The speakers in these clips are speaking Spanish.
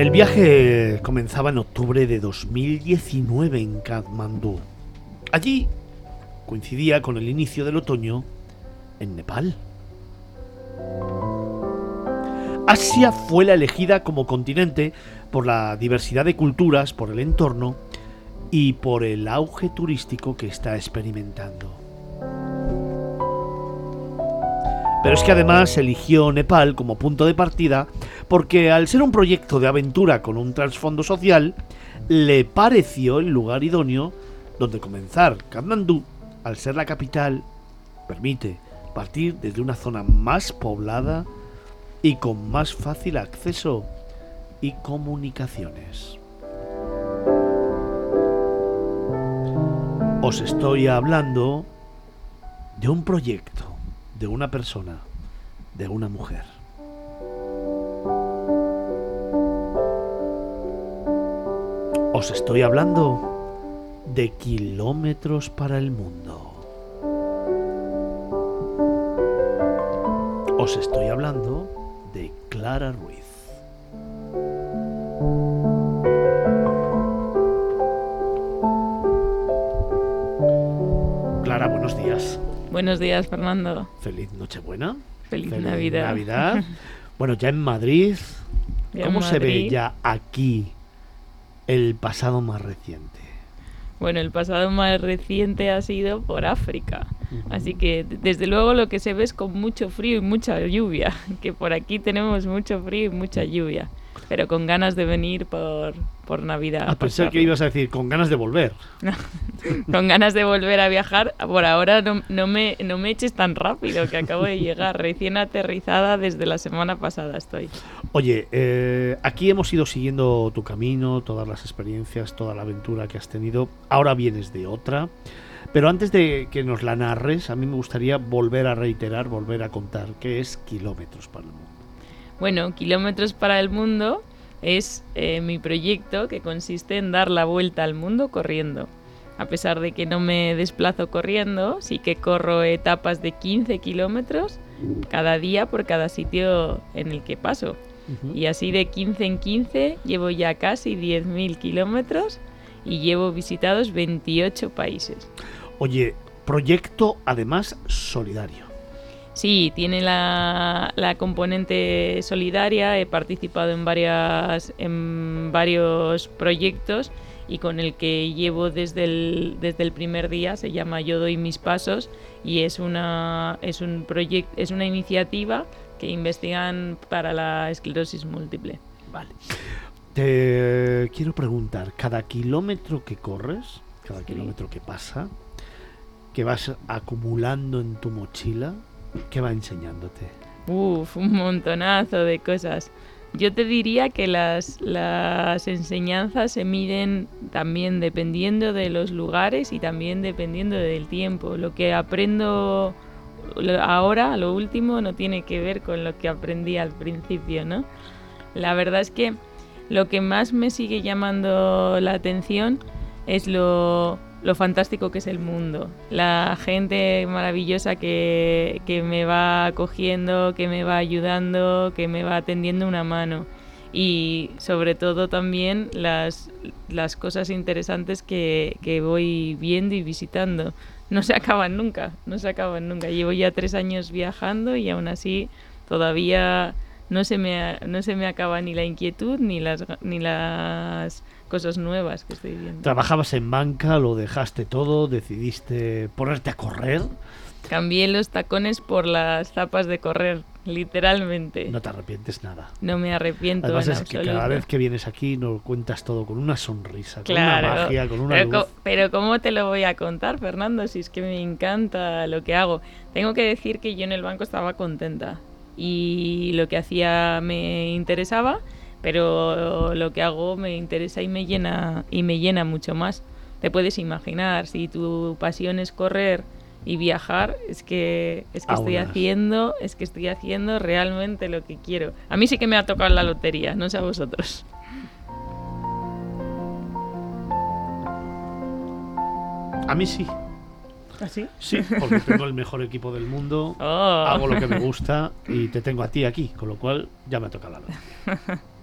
El viaje comenzaba en octubre de 2019 en Kathmandú. Allí coincidía con el inicio del otoño en Nepal. Asia fue la elegida como continente por la diversidad de culturas, por el entorno y por el auge turístico que está experimentando. Pero es que además eligió Nepal como punto de partida porque al ser un proyecto de aventura con un trasfondo social, le pareció el lugar idóneo donde comenzar. Kathmandú, al ser la capital, permite partir desde una zona más poblada y con más fácil acceso y comunicaciones. Os estoy hablando de un proyecto, de una persona, de una mujer. Os estoy hablando de kilómetros para el mundo. Os estoy hablando de Clara Ruiz. Clara, buenos días. Buenos días, Fernando. Feliz Nochebuena. Feliz, Navidad. Navidad. Bueno, ya en Madrid, Ya ¿cómo en se ve ya aquí el pasado más reciente? Bueno, el pasado más reciente ha sido por África. Así que desde luego lo que se ve es con mucho frío y mucha lluvia. Que por aquí tenemos mucho frío y mucha lluvia. Pero con ganas de venir por, por Navidad. A a pensar que ibas a decir con ganas de volver. con ganas de volver a viajar. Por ahora no, no me, no me eches tan rápido que acabo de llegar. Recién aterrizada desde la semana pasada estoy. Oye, eh, aquí hemos ido siguiendo tu camino, todas las experiencias, toda la aventura que has tenido. Ahora vienes de otra. Pero antes de que nos la narres, a mí me gustaría volver a reiterar, volver a contar qué es kilómetros para el mundo. Bueno, Kilómetros para el Mundo es eh, mi proyecto que consiste en dar la vuelta al mundo corriendo. A pesar de que no me desplazo corriendo, sí que corro etapas de 15 kilómetros cada día por cada sitio en el que paso. Y así de 15 en 15 llevo ya casi 10.000 kilómetros y llevo visitados 28 países. Oye, proyecto además solidario. Sí, tiene la, la componente solidaria. He participado en, varias, en varios proyectos y con el que llevo desde el, desde el primer día. Se llama Yo doy mis pasos y es una, es un proyecto, es una iniciativa que investigan para la esclerosis múltiple. Vale. Te quiero preguntar, cada kilómetro que corres, cada Sí. kilómetro que pasa, que vas acumulando en tu mochila, ¿qué va enseñándote? Uf, un montonazo de cosas. Yo te diría que las, las enseñanzas se miden también dependiendo de los lugares y también dependiendo del tiempo. Lo que aprendo ahora, lo último, no tiene que ver con lo que aprendí al principio, ¿no? La verdad es que lo que más me sigue llamando la atención es lo, lo fantástico que es el mundo. La gente maravillosa que, que me va acogiendo, que me va ayudando, que me va tendiendo una mano. Y sobre todo también las, las cosas interesantes que, que voy viendo y visitando. No se acaban nunca, no se acaban nunca. Llevo ya tres años viajando y aún así todavía no se me, no se me acaba ni la inquietud ni las, ni las cosas nuevas que estoy viendo. Trabajabas en banca, lo dejaste todo, decidiste ponerte a correr, Cambié los tacones por las zapas de correr, literalmente. no te arrepientes nada. No me arrepiento Además en es que absoluto. cada vez que vienes aquí nos cuentas todo con una sonrisa, con Claro, una magia, con una pero, luz. co- pero ¿cómo te lo voy a contar, Fernando? Si es que me encanta lo que hago. Tengo que decir que yo en el banco estaba contenta y lo que hacía me interesaba, pero lo que hago me interesa y me llena y me llena mucho más. Te puedes imaginar si tu pasión es correr y viajar, es que es que estoy haciendo, es que estoy haciendo realmente lo que quiero. A mí sí que me ha tocado la lotería, no sé a vosotros. A mí sí, ¿Así? sí, porque tengo el mejor equipo del mundo, Oh. hago lo que me gusta y te tengo a ti aquí, con lo cual ya me toca la lotería.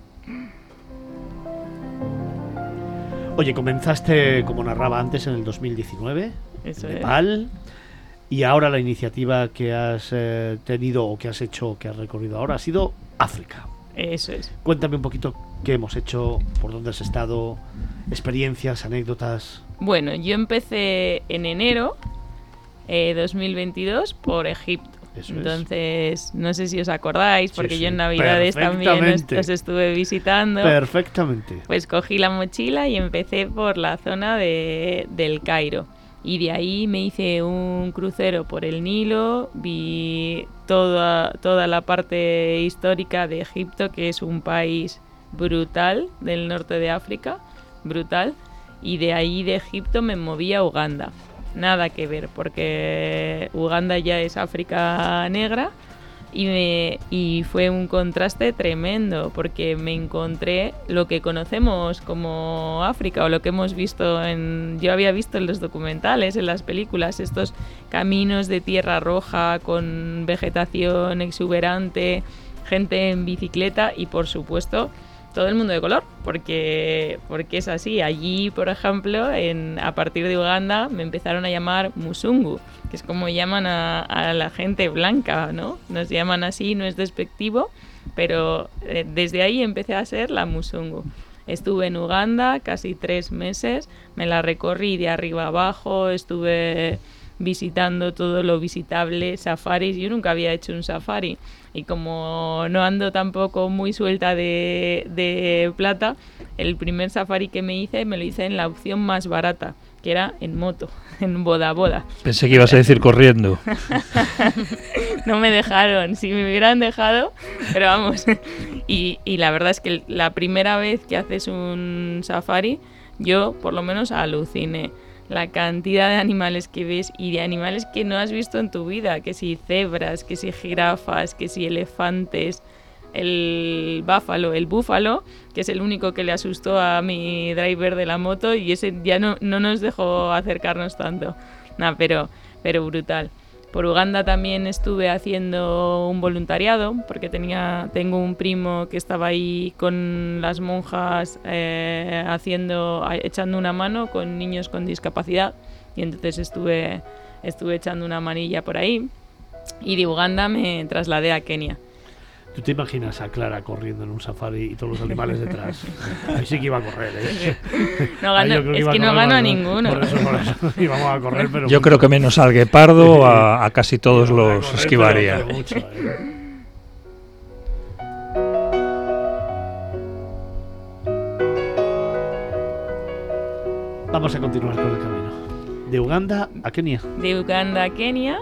Oye, comenzaste, como narraba antes, en el 2019, Eso en es. Nepal. Y ahora la iniciativa que has eh, tenido o que has hecho, que has recorrido ahora, ha sido África. Eso es. Cuéntame un poquito qué hemos hecho, por dónde has estado, experiencias, anécdotas. Bueno, yo empecé en enero eh, 2022 por Egipto. Eso es. Entonces, no sé si os acordáis, porque sí, yo en Navidades también os estuve visitando. Perfectamente. Pues cogí la mochila y empecé por la zona de, del Cairo. Y de ahí me hice un crucero por el Nilo, vi toda, toda la parte histórica de Egipto, que es un país brutal del norte de África, brutal. Y de ahí de Egipto me moví a Uganda. Nada que ver, porque Uganda ya es África negra y, me, y fue un contraste tremendo porque me encontré lo que conocemos como África o lo que hemos visto en yo había visto en los documentales en las películas estos caminos de tierra roja con vegetación exuberante gente en bicicleta y por supuesto todo el mundo de color, porque, porque es así. Allí, por ejemplo, en, a partir de Uganda me empezaron a llamar Musungu, que es como llaman a, a la gente blanca, ¿no? Nos llaman así, no es despectivo, pero eh, desde ahí empecé a ser la Musungu. Estuve en Uganda casi tres meses, me la recorrí de arriba abajo, estuve visitando todo lo visitable, safaris. Yo nunca había hecho un safari y como no ando tampoco muy suelta de, de plata, el primer safari que me hice me lo hice en la opción más barata, que era en moto, en boda boda. Pensé que ibas a decir corriendo. no me dejaron, si me hubieran dejado, pero vamos. Y, y la verdad es que la primera vez que haces un safari, yo por lo menos aluciné la cantidad de animales que ves y de animales que no has visto en tu vida, que si cebras, que si jirafas, que si elefantes, el báfalo, el búfalo, que es el único que le asustó a mi driver de la moto y ese ya no, no nos dejó acercarnos tanto. Nada, pero, pero brutal. Por Uganda también estuve haciendo un voluntariado porque tenía tengo un primo que estaba ahí con las monjas eh, haciendo echando una mano con niños con discapacidad y entonces estuve estuve echando una manilla por ahí y de Uganda me trasladé a Kenia. ¿Tú te imaginas a Clara corriendo en un safari y todos los animales detrás? Ahí sí que iba a correr, ¿eh? No gano- yo creo es que no gano a ninguno. Por eso, por eso íbamos a correr, pero. Yo mucho. creo que menos al guepardo a, a casi todos los correr, esquivaría. pero- pero mucho, ¿eh? Vamos a continuar con el camino. De Uganda a Kenia. de Uganda a Kenia.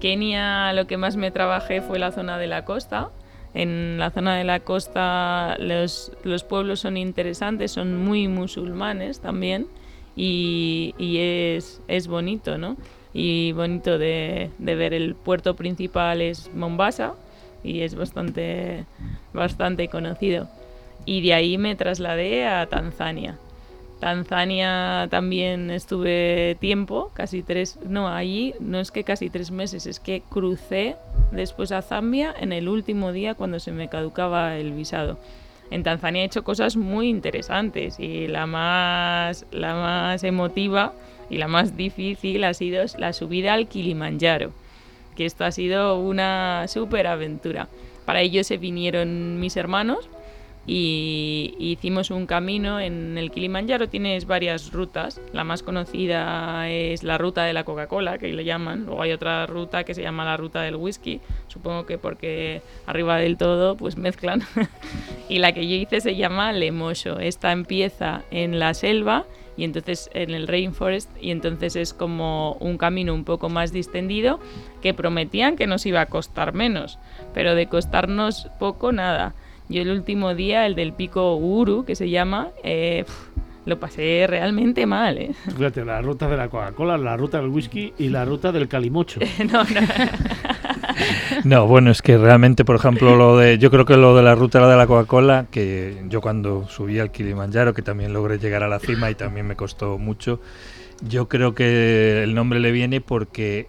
Kenia lo que más me trabajé fue la zona de la costa. En la zona de la costa los, los pueblos son interesantes, son muy musulmanes también y, y es, es bonito, ¿no? Y bonito de, de ver. El puerto principal es Mombasa y es bastante, bastante conocido. Y de ahí me trasladé a Tanzania. Tanzania también estuve tiempo, casi tres, no, allí no es que casi tres meses, es que crucé después a Zambia en el último día cuando se me caducaba el visado. En Tanzania he hecho cosas muy interesantes y la más, la más emotiva y la más difícil ha sido la subida al Kilimanjaro, que esto ha sido una súper aventura. Para ello se vinieron mis hermanos y hicimos un camino en el Kilimanjaro. Tienes varias rutas. La más conocida es la ruta de la Coca-Cola que le llaman. Luego hay otra ruta que se llama la ruta del whisky. Supongo que porque arriba del todo pues mezclan. Y la que yo hice se llama Lemosho esta empieza en la selva y entonces en el rainforest y entonces es como un camino un poco más distendido que prometían que nos iba a costar menos pero de costarnos poco nada yo el último día, el del pico Uru, que se llama, eh, pf, lo pasé realmente mal. ¿eh? Fíjate, la ruta de la Coca-Cola, la ruta del whisky y la ruta del calimocho. no, no. No, bueno, es que realmente, por ejemplo, lo de, yo creo que lo de la ruta de la Coca-Cola, que yo cuando subí al Kilimanjaro, que también logré llegar a la cima y también me costó mucho, yo creo que el nombre le viene porque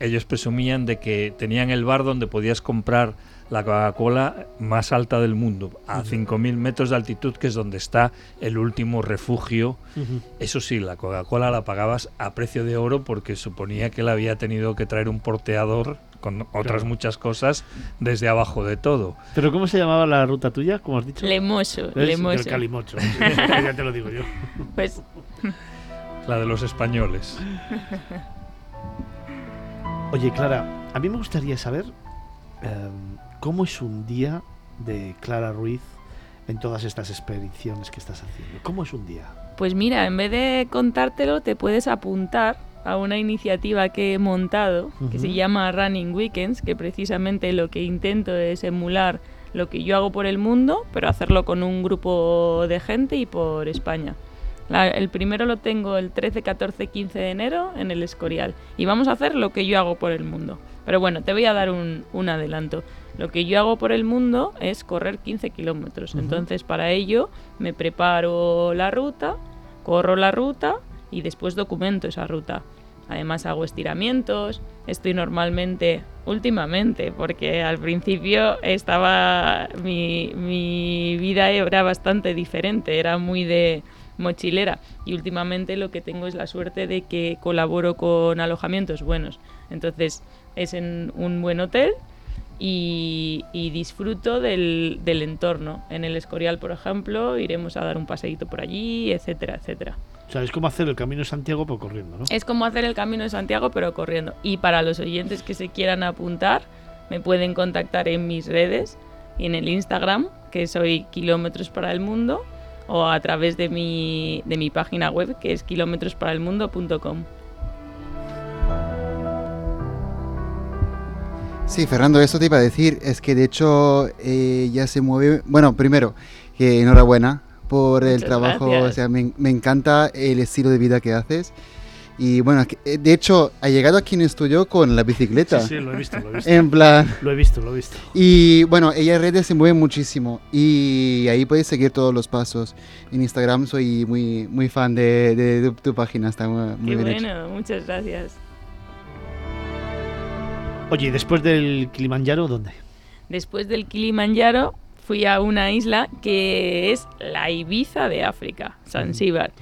ellos presumían de que tenían el bar donde podías comprar la Coca-Cola más alta del mundo, a 5.000 metros de altitud, que es donde está el último refugio. Eso sí, la Coca-Cola la pagabas a precio de oro porque suponía que la había tenido que traer un porteador con otras muchas cosas desde abajo de todo. ¿Pero cómo se llamaba la ruta tuya, como has dicho? Lemoso, ¿Ves? Lemoso. Del Calimocho. ya te lo digo yo. Pues La de los españoles. Oye, Clara, a mí me gustaría saber em, cómo es un día de Clara Ruiz en todas estas expediciones que estás haciendo. ¿Cómo es un día? Pues mira, en vez de contártelo, te puedes apuntar a una iniciativa que he montado que se llama Running Weekends, que precisamente lo que intento es emular lo que yo hago por el mundo, pero hacerlo con un grupo de gente y por España. La- el primero lo tengo el 13, 14, 15 de enero en el Escorial. Y vamos a hacer lo que yo hago por el mundo. Pero bueno, te voy a dar un, un adelanto. Lo que yo hago por el mundo es correr 15 kilómetros. Entonces, para ello, me preparo la ruta, corro la ruta y después documento esa ruta. Además hago estiramientos, estoy normalmente, últimamente, porque al principio estaba, mi, mi vida era bastante diferente, era muy de mochilera y últimamente lo que tengo es la suerte de que colaboro con alojamientos buenos. Entonces es en un buen hotel y, y disfruto del, del entorno. En el Escorial, por ejemplo, iremos a dar un paseíto por allí, etcétera, etcétera. O sea, es como hacer el Camino de Santiago pero corriendo, ¿no? Es como hacer el Camino de Santiago, pero corriendo. Y para los oyentes que se quieran apuntar, me pueden contactar en mis redes y en el Instagram, que soy Kilómetros para el Mundo, o a través de mi, de mi página web, que es kilómetrosparaelmundo.com. Sí, Fernando, eso te iba a decir. Es que de hecho eh, ya se mueve. Bueno, primero, que enhorabuena por el Muchas trabajo. gracias. O sea, me, me encanta el estilo de vida que haces. Y bueno, eh, de hecho, ha llegado aquí en estudio con la bicicleta. Sí, sí, lo he visto, lo he visto. En plan. Lo he visto, lo he visto. Y bueno, ella en redes se mueve muchísimo. Y ahí puedes seguir todos los pasos. En Instagram soy muy, muy fan de, de tu, tu página. Está muy, muy Qué bien hecho. bueno, muchas gracias. Oye, ¿y después del Kilimanjaro, ¿dónde? Después del Kilimanjaro fui a una isla que es la Ibiza de África, Zanzíbar.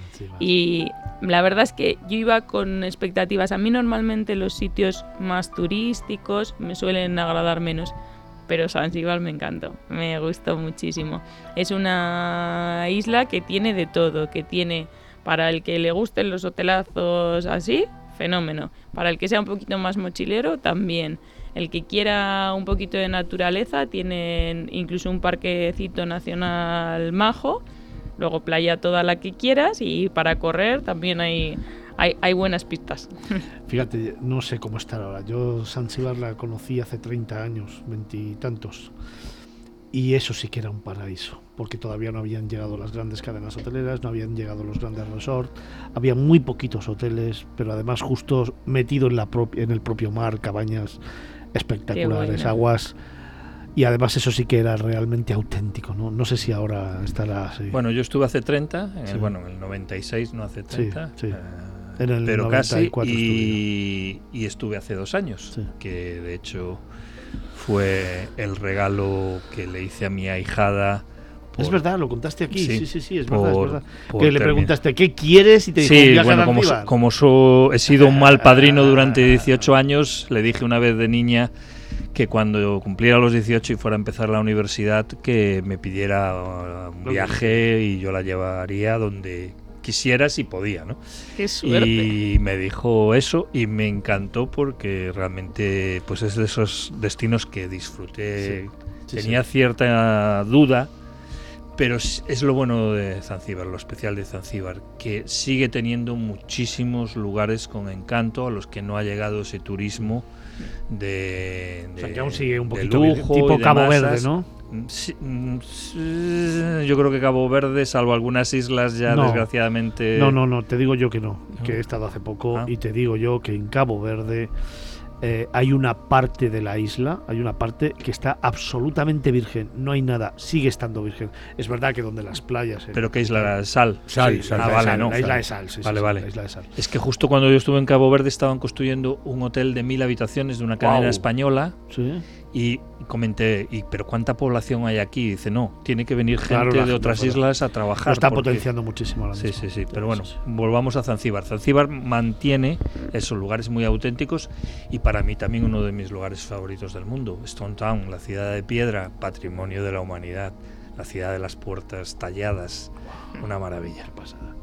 Y la verdad es que yo iba con expectativas. A mí normalmente los sitios más turísticos me suelen agradar menos. Pero Zanzíbar me encantó, me gustó muchísimo. Es una isla que tiene de todo, que tiene para el que le gusten los hotelazos así, fenómeno. Para el que sea un poquito más mochilero, también. El que quiera un poquito de naturaleza, tienen incluso un parquecito nacional majo luego playa toda la que quieras y para correr también hay, hay, hay buenas pistas. Fíjate, no sé cómo estar ahora. Yo Zanzíbar la conocí hace 30 años, veintitantos. Y eso sí que era un paraíso, porque todavía no habían llegado las grandes cadenas hoteleras, no habían llegado los grandes resorts, había muy poquitos hoteles, pero además justo metido en, la propia, en el propio mar, cabañas espectaculares, aguas... Y además eso sí que era realmente auténtico, ¿no? No sé si ahora estará así. Bueno, yo estuve hace 30, en el- bueno, en el 96, no hace 30. sí. eh, En el pero casi. 94 Y, y estuve hace dos años, Sí. que de hecho fue el regalo que le hice a mi ahijada. es verdad, lo contaste aquí, sí, sí, sí, sí, es por- verdad, es verdad. Que le preguntaste, ¿qué quieres? Y te dijo, Sí, "Un viaje a bueno, como, so- Zanzíbar". como so- he sido un mal padrino durante 18 años, le dije una vez de niña que cuando cumpliera los 18 y fuera a empezar la universidad, que me pidiera uh, un viaje y yo la llevaría donde quisiera si podía, ¿no? Qué suerte. Y me dijo eso y me encantó porque realmente pues es de esos destinos que disfruté. Sí, sí, Tenía sí. cierta duda, pero es, es lo bueno de Zanzíbar, lo especial de Zanzíbar, que sigue teniendo muchísimos lugares con encanto a los que no ha llegado ese turismo de, O sea, de- que aún sigue un de poquito lujo tipo de Cabo. Verde, ¿no? Mm, sí, mm, sí, yo creo que Cabo Verde, salvo algunas islas ya No. desgraciadamente... No, no, no, te digo yo que no, que No. he estado hace poco Ah. y te digo yo que en Cabo Verde eh, hay una parte de la isla, hay una parte que está absolutamente virgen, no hay nada, sigue estando virgen. Es verdad que donde las playas... Pero ¿qué isla era? Sal. Sal, Sí, sal, la Ah, vale, Sal, no. La isla de Sal, sí, sí, Vale, sí, vale. la isla de Sal. Es que justo cuando yo estuve en Cabo Verde estaban construyendo un hotel de mil habitaciones de una cadena española Sí, Y comenté, ¿y pero cuánta población hay aquí? dice, no, tiene que venir gente Claro, la de otras islas a trabajar. Lo está porque- potenciando muchísimo ahora Sí, sí, sí. Pero bueno, volvamos a Zanzíbar. Zanzíbar mantiene esos lugares muy auténticos y para mí también uno de mis lugares favoritos del mundo. Stone Town, la ciudad de piedra, patrimonio de la humanidad, la ciudad de las puertas talladas. Una maravilla. pasada.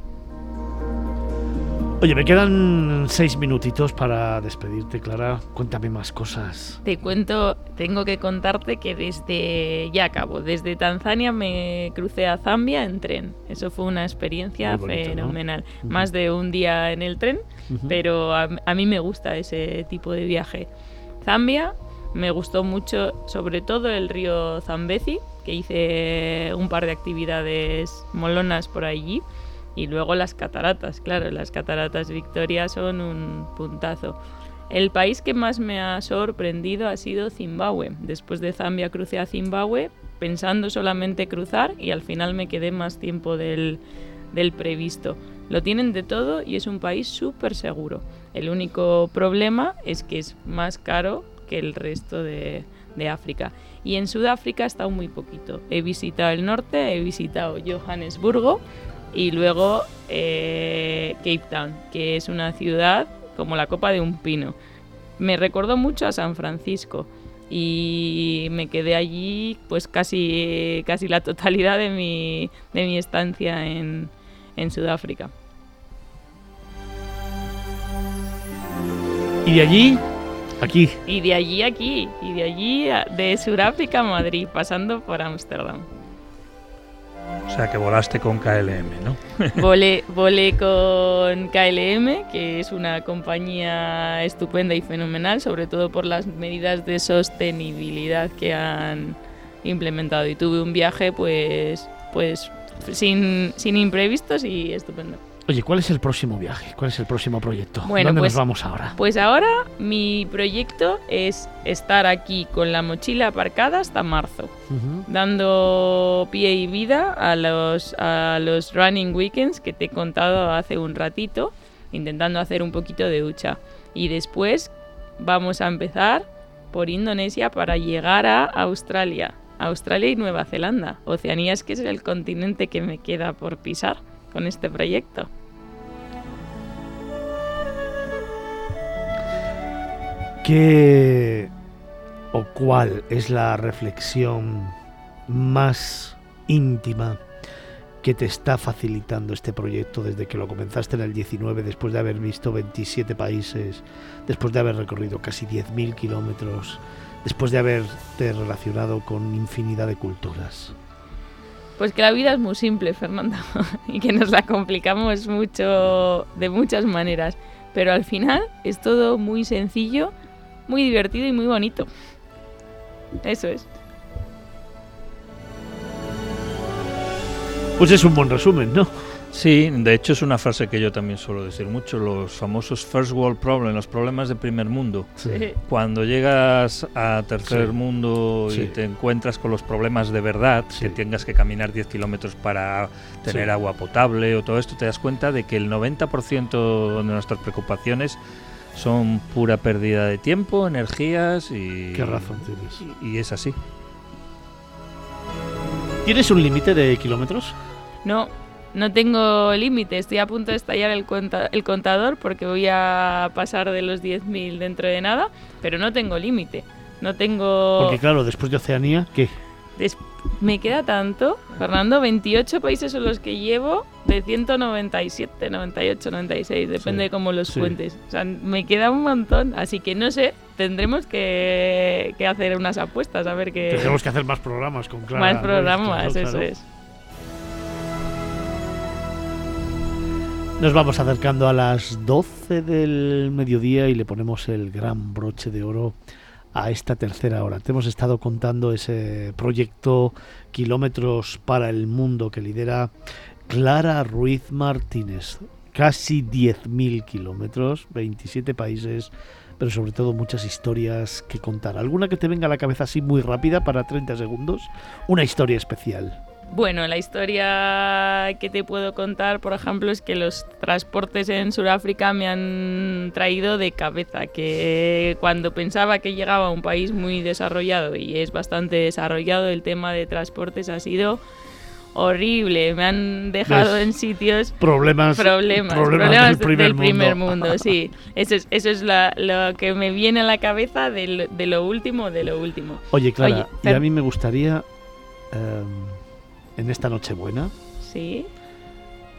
Oye, me quedan seis minutitos para despedirte, Clara. Cuéntame más cosas. Te cuento, tengo que contarte que desde, ya acabo, desde Tanzania me crucé a Zambia en tren. Eso fue una experiencia fenomenal. Más de un día en el tren, pero a, a mí me gusta ese tipo de viaje. Zambia me gustó mucho, sobre todo el río Zambezi, que hice un par de actividades molonas por allí. Y luego las cataratas, claro, las cataratas Victoria son un puntazo. El país que más me ha sorprendido ha sido Zimbabue. Después de Zambia crucé a Zimbabue pensando solamente cruzar y al final me quedé más tiempo del, previsto. Lo tienen de todo y es un país súper seguro. El único problema es que es más caro que el resto de, de África. Y en Sudáfrica he estado muy poquito. He visitado el norte, he visitado Johannesburgo y luego eh, Cape Town, que es una ciudad como la copa de un pino. Me recordó mucho a San Francisco y me quedé allí pues casi, casi la totalidad de mi, de mi estancia en, en Sudáfrica. Y de allí, aquí. Y de allí aquí, y de allí de Sudáfrica a Madrid, pasando por Ámsterdam. O sea que volaste con KLM, ¿no? Volé, volé con KLM, que es una compañía estupenda y fenomenal, sobre todo por las medidas de sostenibilidad que han implementado. Y tuve un viaje, pues, pues sin, sin imprevistos y estupendo. Oye, ¿cuál es el próximo viaje? ¿Cuál es el próximo proyecto? Bueno, ¿Dónde pues- nos vamos ahora? Pues ahora mi proyecto es estar aquí con la mochila aparcada hasta marzo. Ujú. dando pie y vida a los, a los running weekends que te he contado hace un ratito, intentando hacer un poquito de ducha. Y después vamos a empezar por Indonesia para llegar a Australia. Australia y Nueva Zelanda. Oceanía es que es el continente que me queda por pisar con este proyecto. ¿Qué o cuál es la reflexión más íntima que te está facilitando este proyecto desde que lo comenzaste en el 19, después de haber visto 27 países, después de haber recorrido casi 10.000 kilómetros, después de haberte relacionado con infinidad de culturas? Pues que la vida es muy simple, Fernando, y que nos la complicamos mucho de muchas maneras, pero al final es todo muy sencillo, muy divertido y muy bonito. Eso es. Pues es un buen resumen, ¿no? Sí, de hecho es una frase que yo también suelo decir mucho, los famosos first world problems, los problemas de primer mundo. Sí. Cuando llegas a tercer Sí. mundo y Sí. te encuentras con los problemas de verdad, Sí. que tengas que caminar 10 kilómetros para tener Sí. agua potable o todo esto, te das cuenta de que el 90% de nuestras preocupaciones son pura pérdida de tiempo, energías y... Qué razón tienes. Y, y es así. ¿Tienes un límite de kilómetros? No, no tengo límite, estoy a punto de estallar el, cuenta- el contador porque voy a pasar de los 10.000 dentro de nada, pero no tengo límite. No tengo... Porque claro, después de Oceanía, ¿qué? Me queda tanto, Fernando, 28 países son los que llevo de 197, 98, 96, depende Sí, de cómo los sí. cuentes. O sea, me queda un montón, así que no sé, tendremos que, que hacer unas apuestas a ver qué... Tendremos que hacer más programas con Clara. más programas, eso es. Nos vamos acercando a las 12 del mediodía y le ponemos el gran broche de oro a esta tercera hora. Te hemos estado contando ese proyecto Kilómetros para el Mundo que lidera Clara Ruiz Martínez. Casi 10.000 kilómetros, 27 países, pero sobre todo muchas historias que contar. ¿Alguna que te venga a la cabeza así muy rápida para 30 segundos? Una historia especial. Bueno, la historia que te puedo contar, por ejemplo, es que los transportes en Sudáfrica me han traído de cabeza, que cuando pensaba que llegaba a un país muy desarrollado y es bastante desarrollado, el tema de transportes ha sido horrible. Me han dejado en sitios Problemas, problemas, problemas problemas del primer primer mundo. mundo, sí. Eso es, eso es la- lo que me viene a la cabeza de lo, de lo último, de lo último. Oye, Clara, Oye, y a mí me gustaría, em, en esta Nochebuena Sí.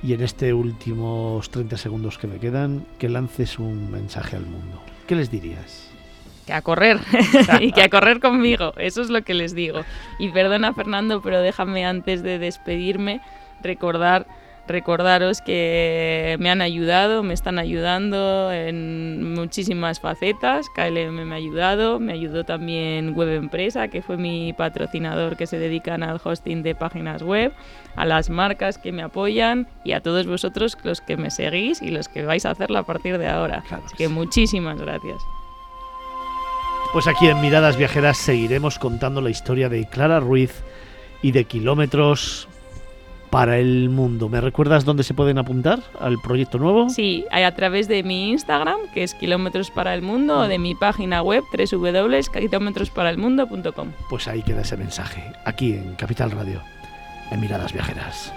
y en este últimos 30 segundos que me quedan, que lances un mensaje al mundo. ¿Qué les dirías? que a correr y que a correr conmigo, eso es lo que les digo. Y perdona Fernando, pero déjame antes de despedirme recordar recordaros que me han ayudado, me están ayudando en muchísimas facetas. KLM me ha ayudado, me ayudó también Web Empresa, que fue mi patrocinador que se dedican al hosting de páginas web, a las marcas que me apoyan y a todos vosotros los que me seguís y los que vais a hacerlo a partir de ahora. Claro Así que muchísimas gracias. Pues aquí en Miradas Viajeras seguiremos contando la historia de Clara Ruiz y de kilómetros para el mundo. ¿Me recuerdas dónde se pueden apuntar al proyecto nuevo? Sí, hay a través de mi Instagram, que es Kilómetros para el Mundo, o de mi página web, www.kilometrosparaelmundo.com. Pues ahí queda ese mensaje, aquí en Capital Radio, en Miradas Viajeras.